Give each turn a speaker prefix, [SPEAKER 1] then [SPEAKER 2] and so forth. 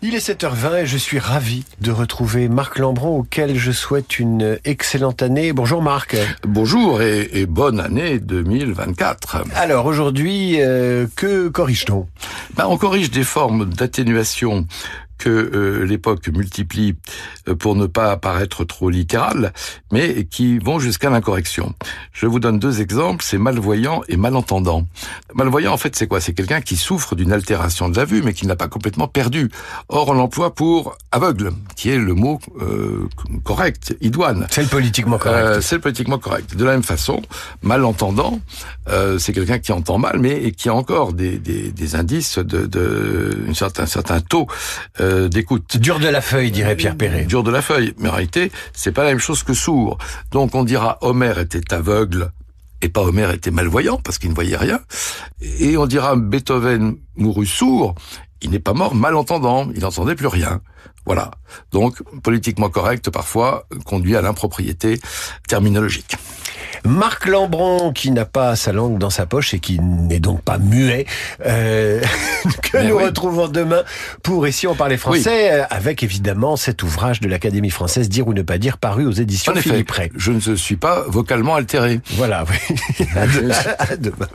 [SPEAKER 1] Il est 7h20 et je suis ravi de retrouver Marc Lambron auquel je souhaite une excellente année. Bonjour Marc.
[SPEAKER 2] Bonjour et, et bonne année 2024.
[SPEAKER 1] Alors aujourd'hui, euh, que corrige-t-on?
[SPEAKER 2] Ben, On corrige des formes d'atténuation que euh, l'époque multiplie euh, pour ne pas paraître trop littéral, mais qui vont jusqu'à l'incorrection. Je vous donne deux exemples, c'est malvoyant et malentendant. Malvoyant, en fait, c'est quoi? C'est quelqu'un qui souffre d'une altération de la vue, mais qui n'a pas complètement perdu. Or, on l'emploie pour aveugle, qui est le mot euh, correct, idoine.
[SPEAKER 1] C'est le politiquement correct.
[SPEAKER 2] c'est le politiquement correct. De la même façon, malentendant, c'est quelqu'un qui entend mal, mais qui a encore des, des, des indices de, de certain, certain taux euh, d'écoute.
[SPEAKER 1] Dur de la feuille, dirait Pierre Perret.
[SPEAKER 2] Dur de la feuille. Mais en réalité, c'est pas la même chose que sourd. Donc on dira Homer était aveugle et pas Homer était malvoyant parce qu'il ne voyait rien. Et on dira Beethoven mourut sourd. Il n'est pas mort malentendant. Il n'entendait plus rien. Voilà. Donc, politiquement correct, parfois, conduit à l'impropriété terminologique.
[SPEAKER 1] Marc Lambron, qui n'a pas sa langue dans sa poche et qui n'est donc pas muet, euh, que nous retrouvons demain pour Ici on parlait français, euh, avec évidemment cet ouvrage de l'Académie française Dire ou ne pas dire, paru aux éditions
[SPEAKER 2] en
[SPEAKER 1] Philippe
[SPEAKER 2] Je ne suis pas vocalement altéré.
[SPEAKER 1] Voilà, oui. à demain.